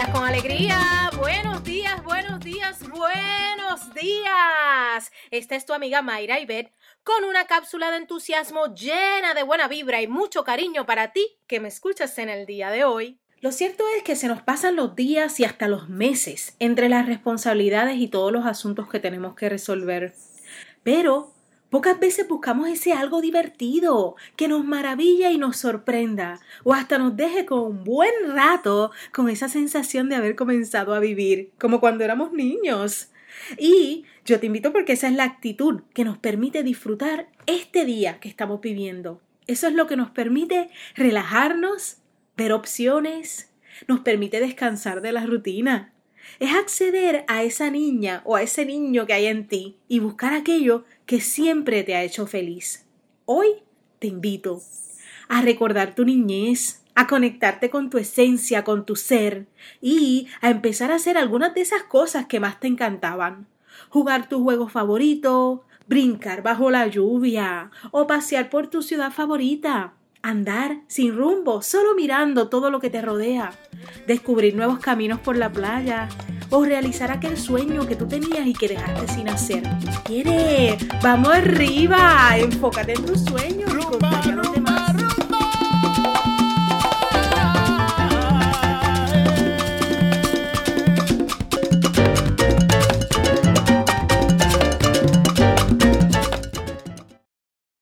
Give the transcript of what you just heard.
días con alegría. Buenos días, buenos días, buenos días. Esta es tu amiga Mayra Ibet con una cápsula de entusiasmo llena de buena vibra y mucho cariño para ti que me escuchas en el día de hoy. Lo cierto es que se nos pasan los días y hasta los meses entre las responsabilidades y todos los asuntos que tenemos que resolver. Pero Pocas veces buscamos ese algo divertido, que nos maravilla y nos sorprenda, o hasta nos deje con un buen rato con esa sensación de haber comenzado a vivir, como cuando éramos niños. Y yo te invito porque esa es la actitud que nos permite disfrutar este día que estamos viviendo. Eso es lo que nos permite relajarnos, ver opciones, nos permite descansar de la rutina, es acceder a esa niña o a ese niño que hay en ti y buscar aquello que siempre te ha hecho feliz. Hoy te invito a recordar tu niñez, a conectarte con tu esencia, con tu ser y a empezar a hacer algunas de esas cosas que más te encantaban. Jugar tu juego favorito, brincar bajo la lluvia o pasear por tu ciudad favorita andar sin rumbo, solo mirando todo lo que te rodea, descubrir nuevos caminos por la playa o realizar aquel sueño que tú tenías y que dejaste sin hacer. ¿Quieres? Vamos arriba, enfócate en tus sueños y